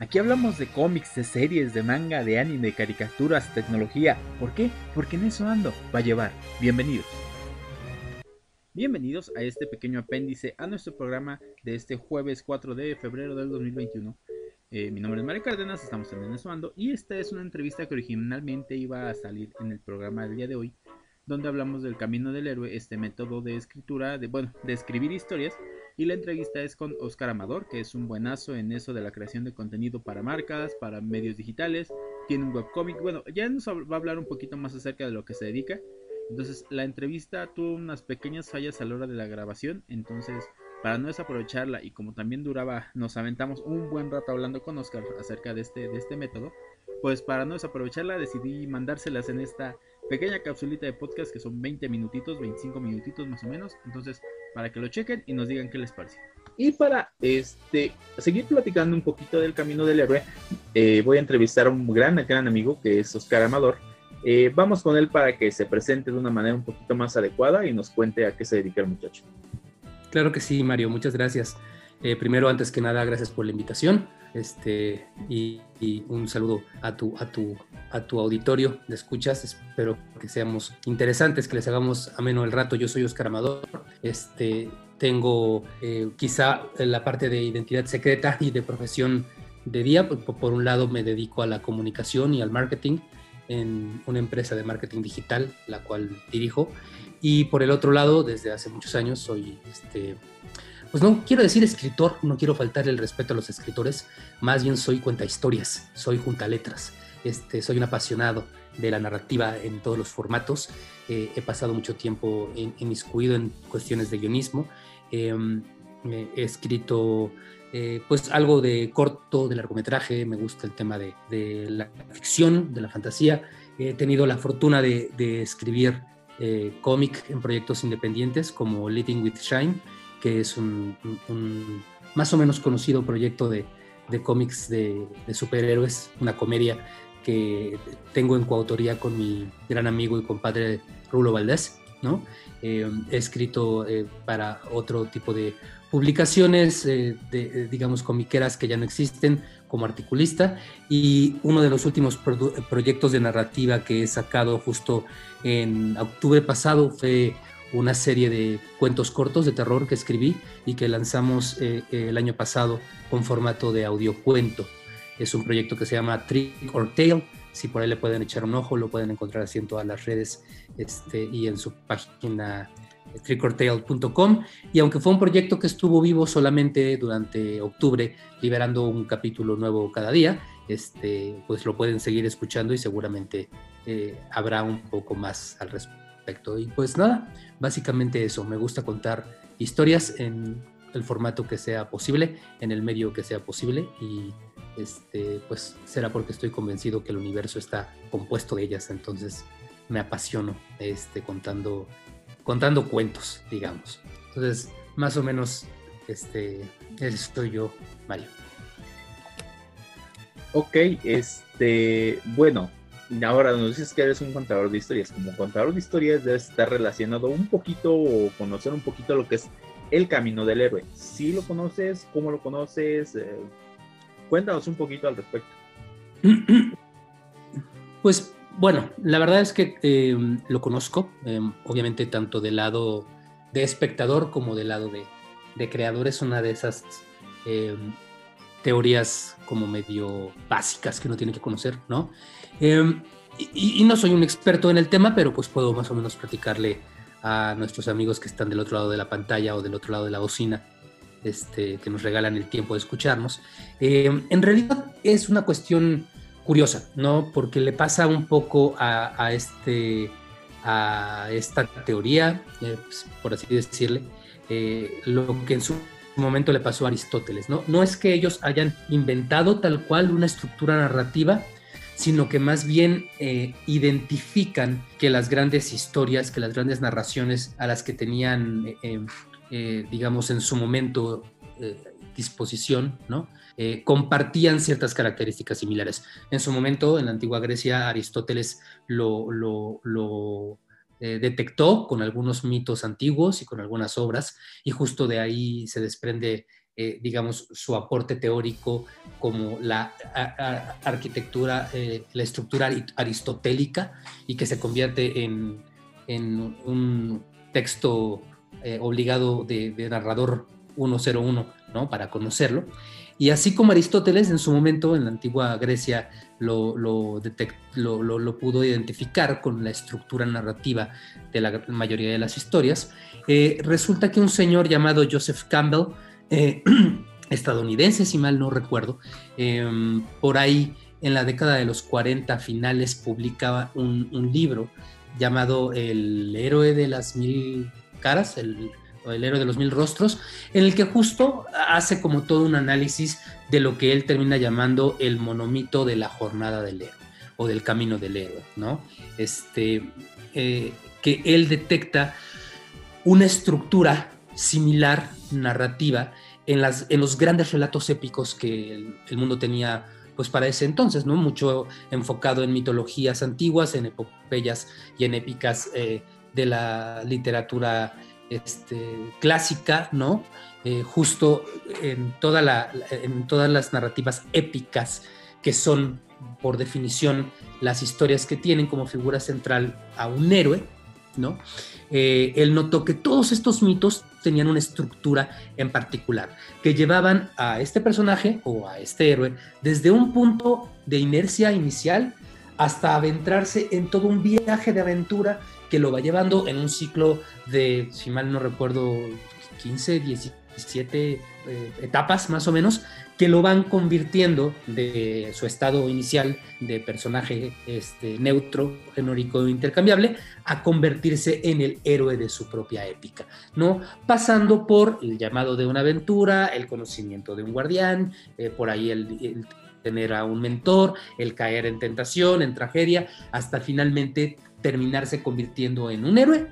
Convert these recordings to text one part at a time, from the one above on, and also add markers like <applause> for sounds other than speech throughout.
Aquí hablamos de cómics, de series, de manga, de anime, de caricaturas, tecnología. ¿Por qué? Porque en eso. Va a llevar. Bienvenidos. Bienvenidos a este pequeño apéndice a nuestro programa de este jueves 4 de febrero del 2021. Eh, mi nombre es Mario Cárdenas, estamos en eso ando y esta es una entrevista que originalmente iba a salir en el programa del día de hoy, donde hablamos del camino del héroe, este método de escritura, de bueno, de escribir historias y la entrevista es con Oscar Amador, que es un buenazo en eso de la creación de contenido para marcas, para medios digitales. Tiene un webcomic. Bueno, ya nos va a hablar un poquito más acerca de lo que se dedica. Entonces, la entrevista tuvo unas pequeñas fallas a la hora de la grabación. Entonces, para no desaprovecharla y como también duraba, nos aventamos un buen rato hablando con Oscar acerca de este, de este método. Pues para no desaprovecharla, decidí mandárselas en esta pequeña capsulita de podcast que son 20 minutitos, 25 minutitos más o menos. Entonces, para que lo chequen y nos digan qué les parece. Y para este seguir platicando un poquito del camino del héroe, eh, voy a entrevistar a un gran, gran amigo que es Oscar Amador. Eh, vamos con él para que se presente de una manera un poquito más adecuada y nos cuente a qué se dedica el muchacho. Claro que sí, Mario, muchas gracias. Eh, primero, antes que nada, gracias por la invitación este, y, un saludo a tu, a, tu, a tu auditorio de escuchas. Espero que seamos interesantes, que les hagamos ameno el rato. Yo soy Oscar Amador. Este, tengo eh, quizá la parte de identidad secreta y de profesión de día. Por, por, un lado, me dedico a la comunicación y al marketing en una empresa de marketing digital, la cual dirijo. Y por el otro lado, desde hace muchos años, soy este, pues no quiero decir escritor, no quiero faltarle el respeto a los escritores, más bien soy cuenta historias, soy junta letras, este, soy un apasionado de la narrativa en todos los formatos, eh, he pasado mucho tiempo inmiscuido en, en cuestiones de guionismo, em, he escrito eh, pues algo de corto, de largometraje, me gusta el tema de, la ficción, de la fantasía, he tenido la fortuna de, escribir eh, cómic en proyectos independientes como Living with Shine, que es un, más o menos conocido proyecto de, cómics de, superhéroes, una comedia que tengo en coautoría con mi gran amigo y compadre Rulo Valdés. ¿no? Eh, he escrito eh, para otro tipo de publicaciones, eh, de, digamos, comiqueras que ya no existen como articulista y uno de los últimos proyectos de narrativa que he sacado justo en octubre pasado fue una serie de cuentos cortos de terror que escribí y que lanzamos eh, el año pasado con formato de audiocuento. Es un proyecto que se llama Trick or Tale. Si por ahí le pueden echar un ojo, lo pueden encontrar así en todas las redes este, y en su página eh, trickortale.com. Y aunque fue un proyecto que estuvo vivo solamente durante octubre, liberando un capítulo nuevo cada día, este, pues lo pueden seguir escuchando y seguramente eh, habrá un poco más al respecto. Y pues nada, básicamente eso, me gusta contar historias en el formato que sea posible, en el medio que sea posible y este, pues será porque estoy convencido que el universo está compuesto de ellas, entonces me apasiono este, contando, contando cuentos, digamos. Entonces, más o menos, este, estoy yo, Mario. Ok, este, bueno, ahora nos dices que eres un contador de historias. Como contador de historias debes estar relacionado un poquito o conocer un poquito lo que es el camino del héroe. Si lo conoces, cómo lo conoces, eh, cuéntanos un poquito al respecto. <clears throat> Pues bueno, la verdad es que eh, lo conozco, eh, obviamente tanto del lado de espectador como del lado de, de creador. Es una de esas teorías como medio básicas que uno tiene que conocer, ¿no? Em, y, no soy un experto en el tema, pero pues puedo más o menos platicarle a nuestros amigos que están del otro lado de la pantalla o del otro lado de la bocina, este, que nos regalan el tiempo de escucharnos. Em, en realidad es una cuestión curiosa, ¿no? Porque le pasa un poco a, este, a esta teoría, eh, pues, por así decirle, eh, lo que en su momento le pasó a Aristóteles, ¿no? No es que ellos hayan inventado tal cual una estructura narrativa, sino que más bien eh, identifican que las grandes historias, que las grandes narraciones a las que tenían, eh, eh, digamos, en su momento disposición, ¿no? compartían ciertas características similares. En su momento, en la antigua Grecia, Aristóteles lo, lo detectó con algunos mitos antiguos y con algunas obras, y justo de ahí se desprende eh, digamos, su aporte teórico como la arquitectura, eh, la estructura aristotélica y que se convierte en, un texto eh, obligado de, narrador 101, ¿no? Para conocerlo. Y así como Aristóteles en su momento en la antigua Grecia lo, lo, lo, pudo identificar con la estructura narrativa de la mayoría de las historias, resulta que un señor llamado Joseph Campbell eh, <clears throat> estadounidense, si mal no recuerdo, em, por ahí en la década de los 40 finales publicaba un, libro llamado El héroe de las mil caras, el, el héroe de los mil rostros, en el que justo hace como todo un análisis de lo que él termina llamando el monomito de la jornada del héroe o del camino del héroe, ¿no? Este, eh, que él detecta una estructura similar narrativa en, las, en los grandes relatos épicos que el, mundo tenía pues para ese entonces, ¿no? Mucho enfocado en mitologías antiguas, en epopeyas y en épicas eh, de la literatura este, clásica, ¿no? Eh, justo en, en todas las narrativas épicas que son, por definición, las historias que tienen como figura central a un héroe, ¿no? Eh, él notó que todos estos mitos tenían una estructura en particular, que llevaban a este personaje o a este héroe desde un punto de inercia inicial hasta adentrarse en todo un viaje de aventura que lo va llevando en un ciclo de, si mal no recuerdo, 15, 17 eh, etapas más o menos, que lo van convirtiendo de su estado inicial de personaje este, neutro, genérico intercambiable, a convertirse en el héroe de su propia épica, ¿no? Pasando por el llamado de una aventura, el conocimiento de un guardián, eh, por ahí el, tener a un mentor, el caer en tentación, en tragedia, hasta finalmente terminarse convirtiendo en un héroe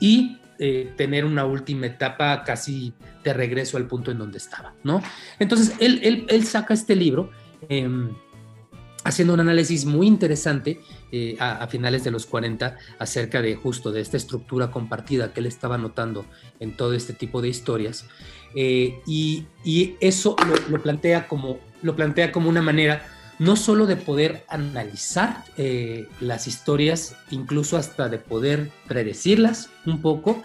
y eh, tener una última etapa casi de regreso al punto en donde estaba, ¿no? Entonces, él, él, saca este libro em, haciendo un análisis muy interesante eh, a, finales de los 40 acerca de justo de esta estructura compartida que él estaba notando en todo este tipo de historias. Eh, y, y, eso lo, plantea como, lo plantea como una manera no solo de poder analizar eh, las historias, incluso hasta de poder predecirlas un poco.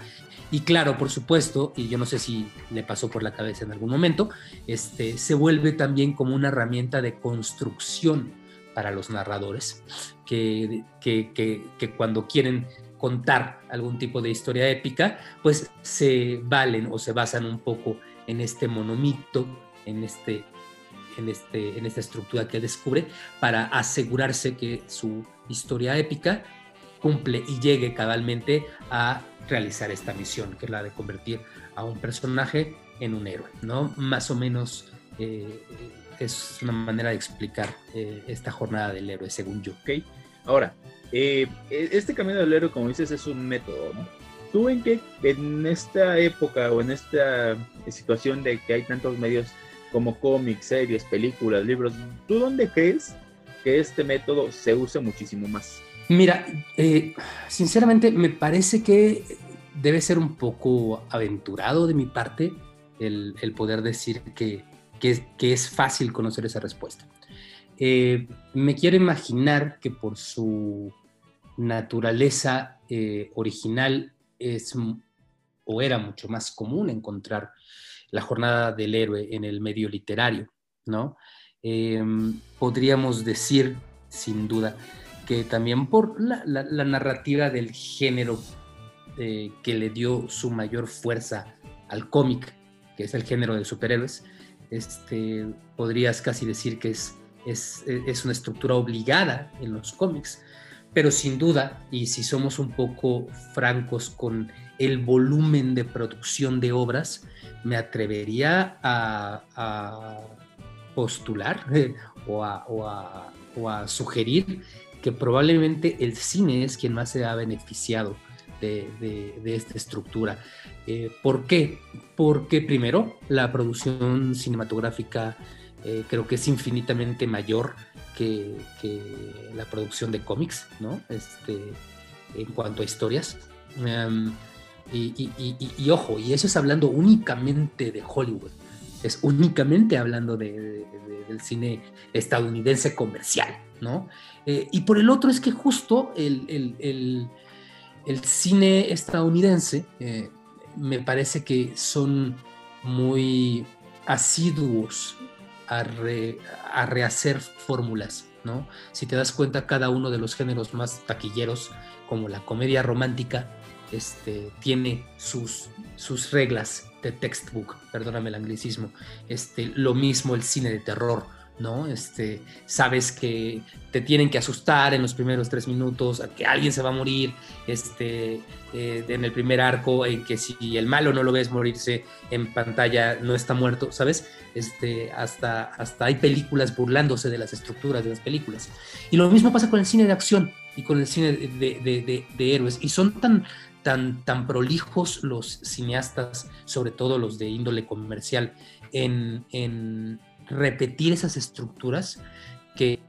Y claro, por supuesto, y yo no sé si le pasó por la cabeza en algún momento, este, se vuelve también como una herramienta de construcción para los narradores, que, que, que cuando quieren contar algún tipo de historia épica, pues se valen o se basan un poco en este monomito, en este en, este, en esta estructura que descubre para asegurarse que su historia épica cumple y llegue cabalmente a realizar esta misión, que es la de convertir a un personaje en un héroe, ¿no? Más o menos eh, es una manera de explicar eh, esta jornada del héroe, según yo. Ok, ahora, eh, e, este camino del héroe, como dices, es un método, ¿no? ¿Tú en qué, en esta época o en esta situación de que hay tantos medios como cómics, series, películas, libros. ¿Tú dónde crees que este método se use muchísimo más? Mira, eh, sinceramente me parece que debe ser un poco aventurado de mi parte el, poder decir que, es fácil conocer esa respuesta. Eh, me quiero imaginar que por su naturaleza eh, original es o era mucho más común encontrar la jornada del héroe en el medio literario, ¿no? Em, podríamos decir, sin duda, que también por la, narrativa del género eh, que le dio su mayor fuerza al cómic, que es el género de superhéroes, este, podrías casi decir que es, es, es una estructura obligada en los cómics, pero sin duda, y si somos un poco francos con el volumen de producción de obras, me atrevería a, postular <laughs> o, a, sugerir que probablemente el cine es quien más se ha beneficiado de, esta estructura. Eh, ¿Por qué? Porque primero la producción cinematográfica eh, creo que es infinitamente mayor que, la producción de cómics, ¿no? Este, en cuanto a historias. Em, y, ojo, y eso es hablando únicamente de Hollywood. es únicamente hablando del cine estadounidense comercial, ¿no? Eh, y por el otro es que justo el, cine estadounidense eh, me parece que son muy asiduos a, a rehacer fórmulas, ¿no? Si te das cuenta, cada uno de los géneros más taquilleros, como la comedia romántica, este, tiene sus, sus reglas de textbook, perdóname el anglicismo. Este, lo mismo el cine de terror, ¿no? Este, sabes que te tienen que asustar en los primeros tres minutos, que alguien se va a morir, este, eh, en el primer arco, en que si el malo no lo ves morirse en pantalla, no está muerto, ¿sabes? Este, hasta, hasta hay películas burlándose de las estructuras de las películas. Y lo mismo pasa con el cine de acción y con el cine de, de héroes. Y son tan, tan, tan prolijos los cineastas, sobre todo los de índole comercial, en, en repetir esas estructuras que,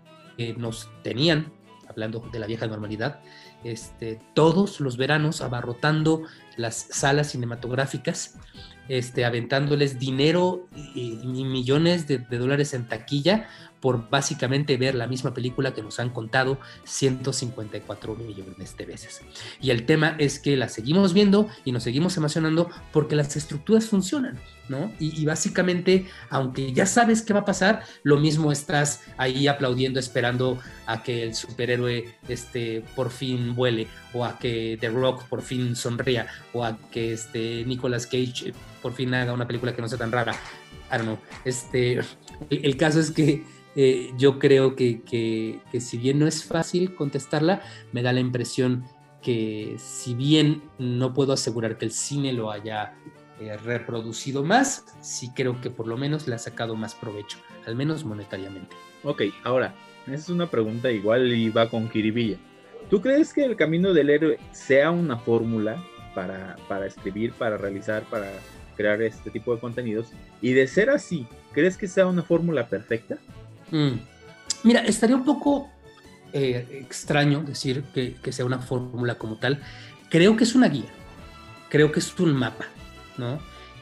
nos tenían, hablando de la vieja normalidad, este, todos los veranos abarrotando las salas cinematográficas, este, aventándoles dinero y, millones de, dólares en taquilla por básicamente ver la misma película que nos han contado 154 millones de veces. Y el tema es que la seguimos viendo y nos seguimos emocionando porque las estructuras funcionan, ¿no? Y, básicamente, aunque ya sabes qué va a pasar, lo mismo estás ahí aplaudiendo, esperando a que el superhéroe este, por fin vuele, o a que The Rock por fin sonría, o a que este, Nicolas Cage por fin haga una película que no sea tan rara. I don't. Este, el caso es que eh, yo creo que, si bien no es fácil contestarla, me da la impresión que si bien no puedo asegurar que el cine lo haya eh, reproducido más, sí creo que por lo menos le ha sacado más provecho, al menos monetariamente. Ok, ahora, esa es una pregunta igual y va con Kiribilla. ¿Tú crees que el camino del héroe sea una fórmula para, para escribir, para realizar, para crear este tipo de contenidos? Y de ser así, ¿crees que sea una fórmula perfecta? Mm. Mira, estaría un poco eh, extraño decir que, sea una fórmula como tal. Creo que es una guía, creo que es un mapa, ¿no?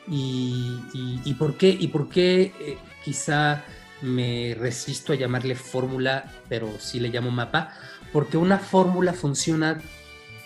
Y, por qué, y por qué eh, quizá me resisto a llamarle fórmula, pero sí le llamo mapa, porque una fórmula funciona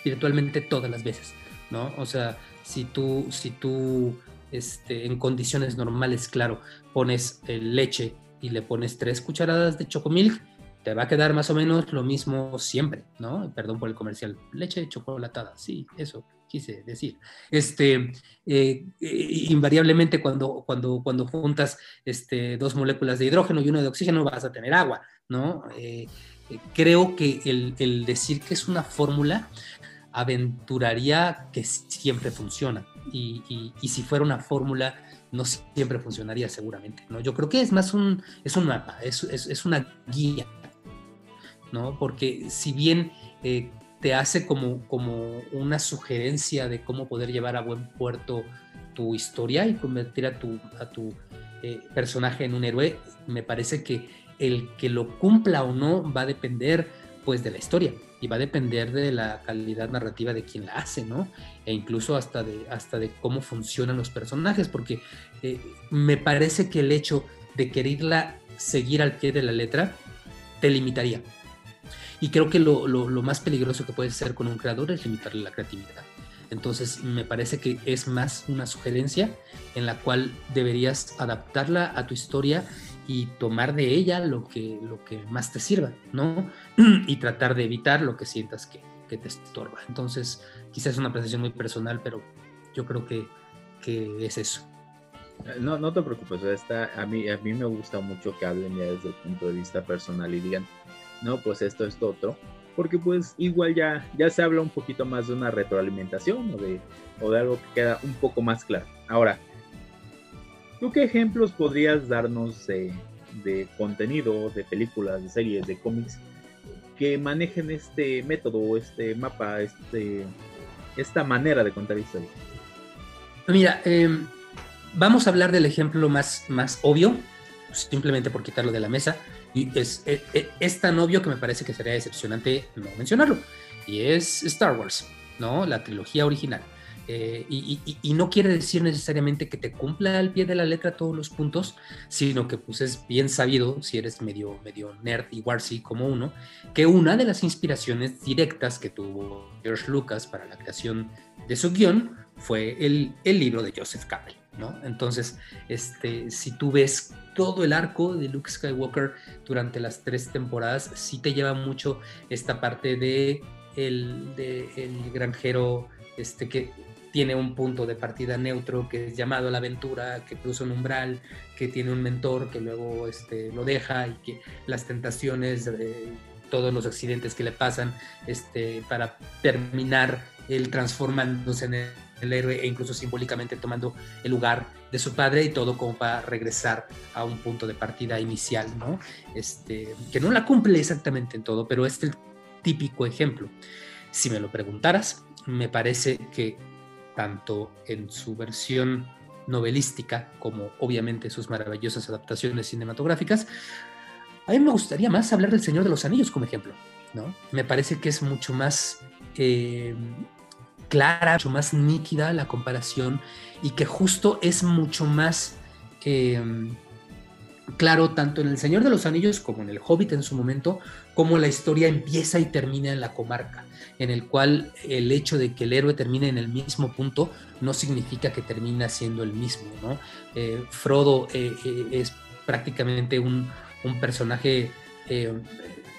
virtualmente todas las veces, ¿no? O sea, si tú, si tú este, en condiciones normales, claro, pones eh, leche y le pones tres cucharadas de chocomilk, te va a quedar más o menos lo mismo siempre, ¿no? Perdón por el comercial. Leche chocolatada, sí, eso quise decir. Este, eh, invariablemente cuando, cuando, cuando juntas este, dos moléculas de hidrógeno y uno de oxígeno vas a tener agua, ¿no? Eh, eh, creo que el, el, decir que es una fórmula aventuraría que siempre funciona. Y, y, si fuera una fórmula no siempre funcionaría seguramente, ¿no? Yo creo que es más un, es un mapa, es, es, una guía, ¿no? Porque si bien eh, te hace como, como una sugerencia de cómo poder llevar a buen puerto tu historia y convertir a tu, a tu eh, personaje en un héroe, me parece que el que lo cumpla o no va a depender pues de la historia y va a depender de la calidad narrativa de quien la hace, ¿no? E incluso hasta de, hasta de cómo funcionan los personajes, porque eh, me parece que el hecho de quererla seguir al pie de la letra te limitaría. Y creo que lo, lo, más peligroso que puede ser con un creador es limitarle la creatividad. Entonces me parece que es más una sugerencia en la cual deberías adaptarla a tu historia y tomar de ella lo que, lo que más te sirva, ¿no? <clears throat> y tratar de evitar lo que sientas que, que te estorba. Entonces, quizás es una apreciación muy personal, pero yo creo que, que es eso. No, no te preocupes, a, mí, a mí me gusta mucho que hablen ya desde el punto de vista personal y digan, no, pues esto, es otro, porque pues igual ya, ya se habla un poquito más de una retroalimentación o de, o de algo que queda un poco más claro. Ahora, ¿Tú qué ejemplos podrías darnos de, contenido, de películas, de series, de cómics que manejen este método, este mapa, este, esta manera de contar historias? Mira, em, vamos a hablar del ejemplo más, más obvio, simplemente por quitarlo de la mesa, y es, es, e, es, tan obvio que me parece que sería decepcionante no mencionarlo, y es Star Wars, ¿no? La trilogía original. Eh, y, no quiere decir necesariamente que te cumpla al pie de la letra todos los puntos, sino que pues es bien sabido, si eres medio, medio nerd y warsy como uno, que una de las inspiraciones directas que tuvo George Lucas para la creación de su guion fue el, el libro de Joseph Campbell. ¿no? Entonces, este, si tú ves todo el arco de Luke Skywalker durante las tres temporadas, sí te lleva mucho esta parte de el, de el granjero este, que tiene un punto de partida neutro que es llamado la aventura, que cruza un umbral, que tiene un mentor que luego este, lo deja y que las tentaciones, todos los accidentes que le pasan este, para terminar él transformándose en el, héroe e incluso simbólicamente tomando el lugar de su padre y todo como para regresar a un punto de partida inicial, ¿no? Este, que no la cumple exactamente en todo, pero es el típico ejemplo. Si me lo preguntaras, me parece que tanto en su versión novelística como obviamente sus maravillosas adaptaciones cinematográficas, a mí me gustaría más hablar del Señor de los Anillos como ejemplo. ¿no? Me parece que es mucho más eh, clara, mucho más nítida la comparación y que justo es mucho más eh, claro tanto en El Señor de los Anillos como en El Hobbit en su momento, como la historia empieza y termina en la comarca en el cual el hecho de que el héroe termine en el mismo punto no significa que termina siendo el mismo, ¿no? Eh, Frodo eh, eh, es prácticamente un, personaje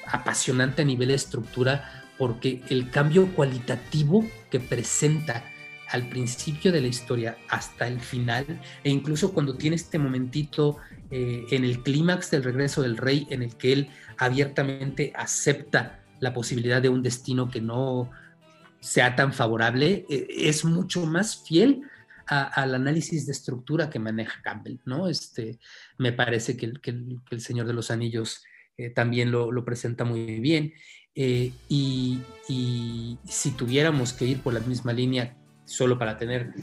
apasionante a nivel de estructura porque el cambio cualitativo que presenta al principio de la historia hasta el final, e incluso cuando tiene este momentito en el clímax del regreso del rey, en el que él abiertamente acepta la posibilidad de un destino que no sea tan favorable, eh, es mucho más fiel al análisis de estructura que maneja Campbell, ¿no? Este, me parece que, el, Señor de los Anillos eh, también lo, presenta muy bien. Eh, y, si tuviéramos que ir por la misma línea, solo para tener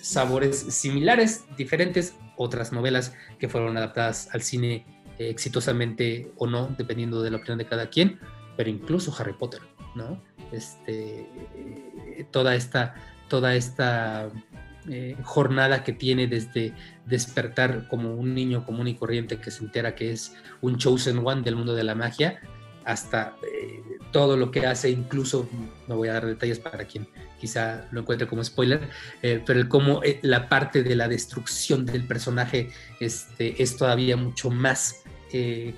sabores similares, diferentes, otras novelas que fueron adaptadas al cine exitosamente o no, dependiendo de la opinión de cada quien, pero incluso Harry Potter, ¿no? Este, toda esta, toda esta eh, jornada que tiene desde despertar como un niño común y corriente que se entera que es un chosen one del mundo de la magia, hasta eh, todo lo que hace, incluso, no voy a dar detalles para quien quizá lo encuentre como spoiler, eh, pero el cómo la parte de la destrucción del personaje este, es todavía mucho más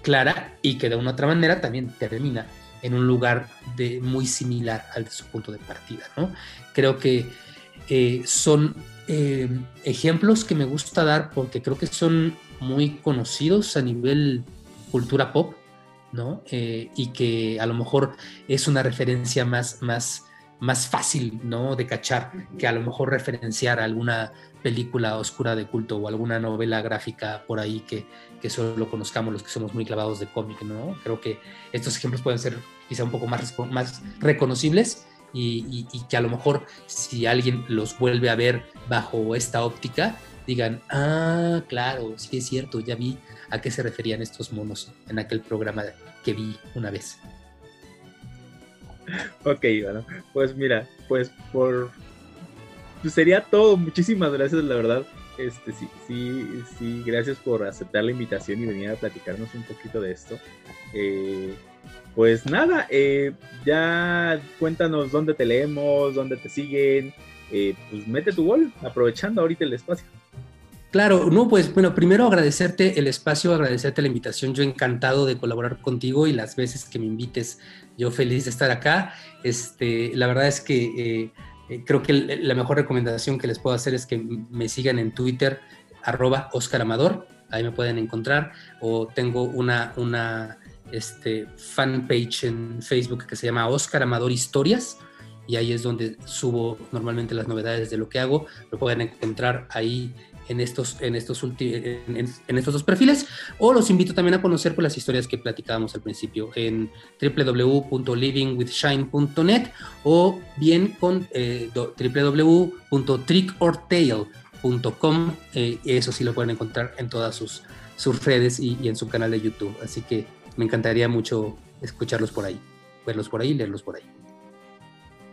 clara y que de una otra manera también termina en un lugar de, muy similar al de su punto de partida. ¿no? Creo que eh, son eh, ejemplos que me gusta dar porque creo que son muy conocidos a nivel cultura pop, ¿no? Eh, y que a lo mejor es una referencia más, más, más fácil, ¿no? De cachar que a lo mejor referenciar alguna película oscura de culto o alguna novela gráfica por ahí que, que solo conozcamos los que somos muy clavados de cómic, ¿no? Creo que estos ejemplos pueden ser quizá un poco más, más reconocibles y, que a lo mejor si alguien los vuelve a ver bajo esta óptica, digan, ah, claro, sí es cierto, ya vi a qué se referían estos monos en aquel programa que vi una vez. Ok, bueno, pues mira, pues por pues sería todo. Muchísimas gracias, la verdad. Este, sí, sí, sí, gracias por aceptar la invitación y venir a platicarnos un poquito de esto. Eh, pues nada, eh, ya cuéntanos dónde te leemos, dónde te siguen. Eh, pues mete tu gol, aprovechando ahorita el espacio. Claro, no, pues bueno, primero agradecerte el espacio, agradecerte la invitación. Yo encantado de colaborar contigo y las veces que me invites, yo feliz de estar acá. Este, la verdad es que eh, creo que la mejor recomendación que les puedo hacer es que me sigan en Twitter, arroba Oscar Amador, ahí me pueden encontrar, o tengo una, una este, fanpage en Facebook que se llama Oscar Amador Historias, y ahí es donde subo normalmente las novedades de lo que hago, lo pueden encontrar ahí en estos, en estos, en, estos dos perfiles, o los invito también a conocer por las historias que platicábamos al principio en www.livingwithshine.net o bien con eh, www.trickortale.com, eh, eso sí lo pueden encontrar en todas sus, sus redes y, y en su canal de YouTube, así que me encantaría mucho escucharlos por ahí, verlos por ahí, leerlos por ahí.